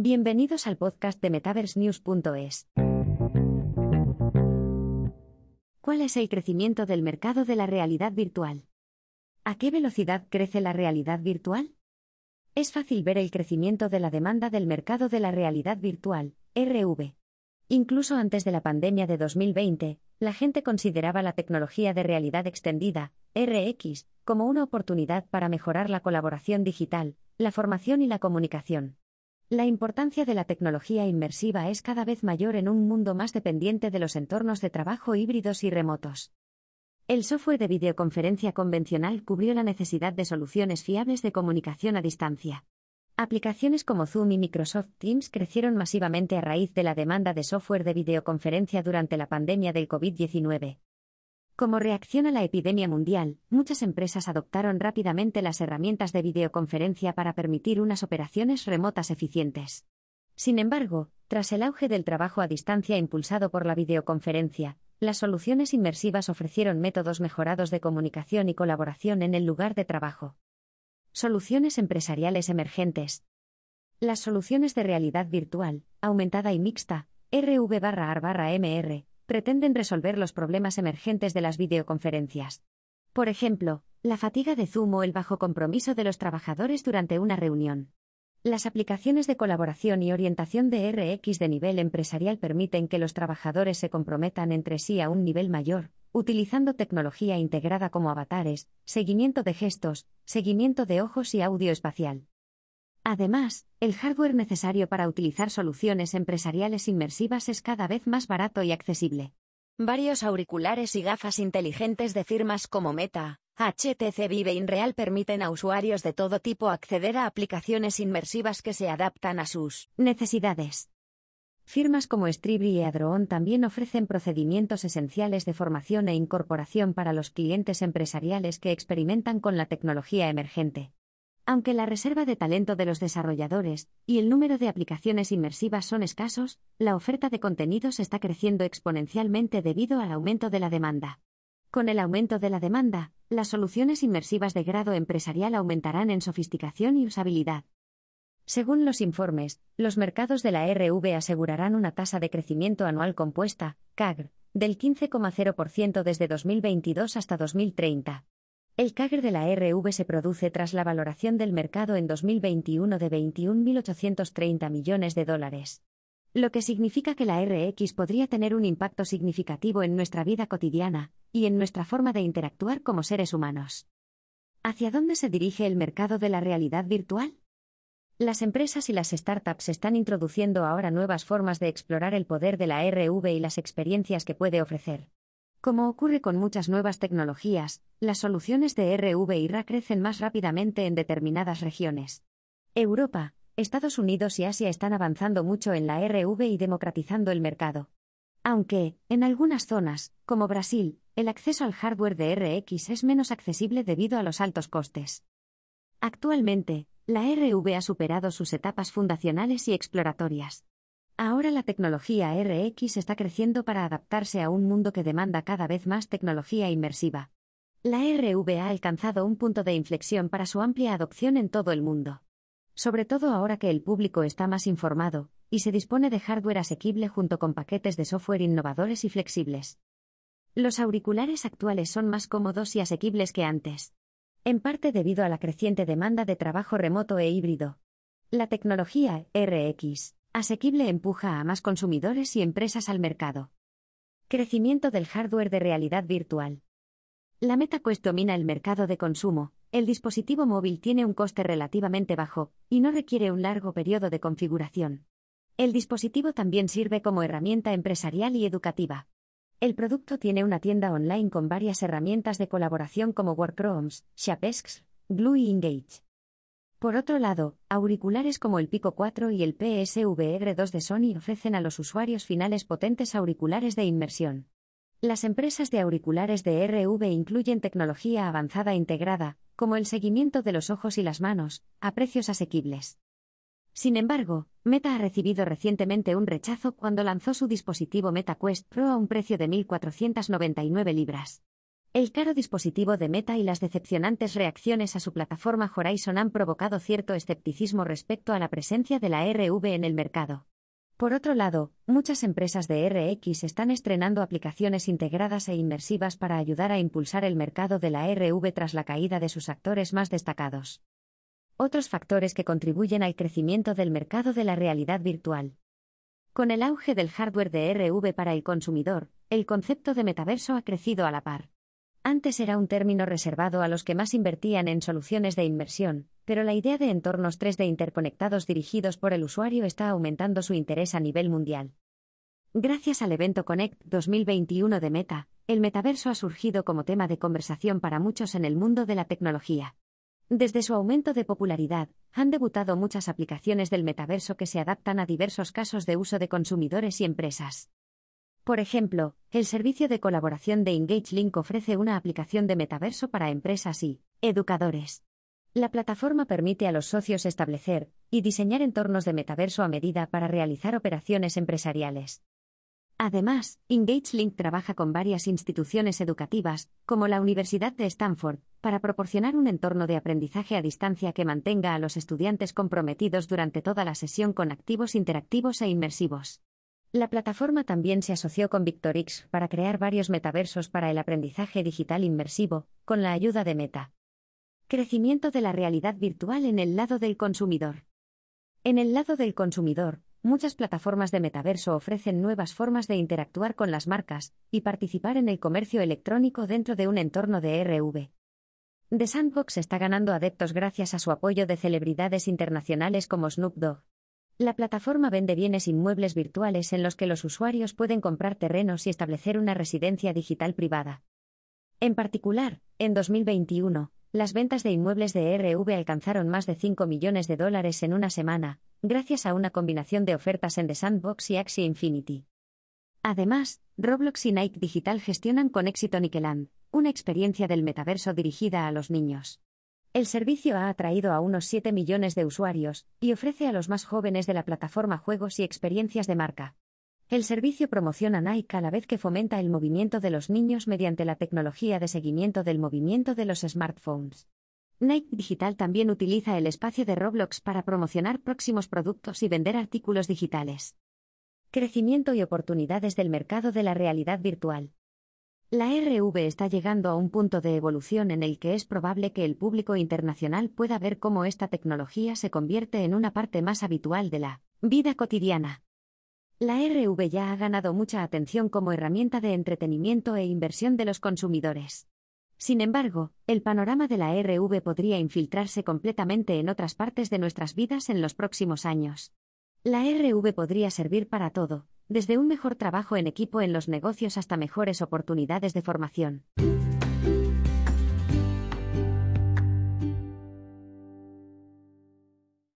Bienvenidos al podcast de MetaverseNews.es. ¿Cuál es el crecimiento del mercado de la realidad virtual? ¿A qué velocidad crece la realidad virtual? Es fácil ver el crecimiento de la demanda del mercado de la realidad virtual, RV. Incluso antes de la pandemia de 2020, la gente consideraba la tecnología de realidad extendida, RX, como una oportunidad para mejorar la colaboración digital, la formación y la comunicación. La importancia de la tecnología inmersiva es cada vez mayor en un mundo más dependiente de los entornos de trabajo híbridos y remotos. El software de videoconferencia convencional cubrió la necesidad de soluciones fiables de comunicación a distancia. Aplicaciones como Zoom y Microsoft Teams crecieron masivamente a raíz de la demanda de software de videoconferencia durante la pandemia del COVID-19. Como reacción a la epidemia mundial, muchas empresas adoptaron rápidamente las herramientas de videoconferencia para permitir unas operaciones remotas eficientes. Sin embargo, tras el auge del trabajo a distancia impulsado por la videoconferencia, las soluciones inmersivas ofrecieron métodos mejorados de comunicación y colaboración en el lugar de trabajo. Soluciones empresariales emergentes. Las soluciones de realidad virtual, aumentada y mixta, RV-AR-MR, pretenden resolver los problemas emergentes de las videoconferencias. Por ejemplo, la fatiga de Zoom o el bajo compromiso de los trabajadores durante una reunión. Las aplicaciones de colaboración y orientación de RX de nivel empresarial permiten que los trabajadores se comprometan entre sí a un nivel mayor, utilizando tecnología integrada como avatares, seguimiento de gestos, seguimiento de ojos y audio espacial. Además, el hardware necesario para utilizar soluciones empresariales inmersivas es cada vez más barato y accesible. Varios auriculares y gafas inteligentes de firmas como Meta, HTC Vive InReal permiten a usuarios de todo tipo acceder a aplicaciones inmersivas que se adaptan a sus necesidades. Firmas como Stribri y Adroon también ofrecen procedimientos esenciales de formación e incorporación para los clientes empresariales que experimentan con la tecnología emergente. Aunque la reserva de talento de los desarrolladores y el número de aplicaciones inmersivas son escasos, la oferta de contenidos está creciendo exponencialmente debido al aumento de la demanda. Con el aumento de la demanda, las soluciones inmersivas de grado empresarial aumentarán en sofisticación y usabilidad. Según los informes, los mercados de la RV asegurarán una tasa de crecimiento anual compuesta, CAGR, del 15,0% desde 2022 hasta 2030. El CAGR de la RV se produce tras la valoración del mercado en 2021 de 21.830 millones de dólares. Lo que significa que la RX podría tener un impacto significativo en nuestra vida cotidiana y en nuestra forma de interactuar como seres humanos. ¿Hacia dónde se dirige el mercado de la realidad virtual? Las empresas y las startups están introduciendo ahora nuevas formas de explorar el poder de la RV y las experiencias que puede ofrecer. Como ocurre con muchas nuevas tecnologías, las soluciones de RV y RA crecen más rápidamente en determinadas regiones. Europa, Estados Unidos y Asia están avanzando mucho en la RV y democratizando el mercado. Aunque, en algunas zonas, como Brasil, el acceso al hardware de RX es menos accesible debido a los altos costes. Actualmente, la RV ha superado sus etapas fundacionales y exploratorias. Ahora la tecnología RX está creciendo para adaptarse a un mundo que demanda cada vez más tecnología inmersiva. La RV ha alcanzado un punto de inflexión para su amplia adopción en todo el mundo. Sobre todo ahora que el público está más informado, y se dispone de hardware asequible junto con paquetes de software innovadores y flexibles. Los auriculares actuales son más cómodos y asequibles que antes en parte debido a la creciente demanda de trabajo remoto e híbrido. La tecnología RX asequible empuja a más consumidores y empresas al mercado. Crecimiento del hardware de realidad virtual. La MetaQuest domina el mercado de consumo, el dispositivo móvil tiene un coste relativamente bajo y no requiere un largo periodo de configuración. El dispositivo también sirve como herramienta empresarial y educativa. El producto tiene una tienda online con varias herramientas de colaboración como Workrooms, Shapesks, Glue y Engage. Por otro lado, auriculares como el Pico 4 y el PSVR 2 de Sony ofrecen a los usuarios finales potentes auriculares de inmersión. Las empresas de auriculares de RV incluyen tecnología avanzada integrada, como el seguimiento de los ojos y las manos, a precios asequibles. Sin embargo, Meta ha recibido recientemente un rechazo cuando lanzó su dispositivo MetaQuest Pro a un precio de 1.499 libras. El caro dispositivo de Meta y las decepcionantes reacciones a su plataforma Horizon han provocado cierto escepticismo respecto a la presencia de la RV en el mercado. Por otro lado, muchas empresas de RX están estrenando aplicaciones integradas e inmersivas para ayudar a impulsar el mercado de la RV tras la caída de sus actores más destacados. Otros factores que contribuyen al crecimiento del mercado de la realidad virtual. Con el auge del hardware de RV para el consumidor, el concepto de metaverso ha crecido a la par. Antes era un término reservado a los que más invertían en soluciones de inmersión, pero la idea de entornos 3D interconectados dirigidos por el usuario está aumentando su interés a nivel mundial. Gracias al evento Connect 2021 de Meta, el metaverso ha surgido como tema de conversación para muchos en el mundo de la tecnología. Desde su aumento de popularidad, han debutado muchas aplicaciones del metaverso que se adaptan a diversos casos de uso de consumidores y empresas. Por ejemplo, el servicio de colaboración de EngageLink ofrece una aplicación de metaverso para empresas y educadores. La plataforma permite a los socios establecer y diseñar entornos de metaverso a medida para realizar operaciones empresariales. Además, EngageLink trabaja con varias instituciones educativas, como la Universidad de Stanford, para proporcionar un entorno de aprendizaje a distancia que mantenga a los estudiantes comprometidos durante toda la sesión con activos interactivos e inmersivos. La plataforma también se asoció con Victorix para crear varios metaversos para el aprendizaje digital inmersivo, con la ayuda de Meta. Crecimiento de la realidad virtual en el lado del consumidor. En el lado del consumidor, muchas plataformas de metaverso ofrecen nuevas formas de interactuar con las marcas y participar en el comercio electrónico dentro de un entorno de RV. The Sandbox está ganando adeptos gracias a su apoyo de celebridades internacionales como Snoop Dogg. La plataforma vende bienes inmuebles virtuales en los que los usuarios pueden comprar terrenos y establecer una residencia digital privada. En particular, en 2021, las ventas de inmuebles de RV alcanzaron más de 5 millones de dólares en una semana, gracias a una combinación de ofertas en The Sandbox y Axie Infinity. Además, Roblox y Nike Digital gestionan con éxito Nickeland, una experiencia del metaverso dirigida a los niños. El servicio ha atraído a unos 7 millones de usuarios y ofrece a los más jóvenes de la plataforma juegos y experiencias de marca. El servicio promociona Nike a la vez que fomenta el movimiento de los niños mediante la tecnología de seguimiento del movimiento de los smartphones. Nike Digital también utiliza el espacio de Roblox para promocionar próximos productos y vender artículos digitales. Crecimiento y oportunidades del mercado de la realidad virtual. La RV está llegando a un punto de evolución en el que es probable que el público internacional pueda ver cómo esta tecnología se convierte en una parte más habitual de la vida cotidiana. La RV ya ha ganado mucha atención como herramienta de entretenimiento e inversión de los consumidores. Sin embargo, el panorama de la RV podría infiltrarse completamente en otras partes de nuestras vidas en los próximos años. La RV podría servir para todo, desde un mejor trabajo en equipo en los negocios hasta mejores oportunidades de formación.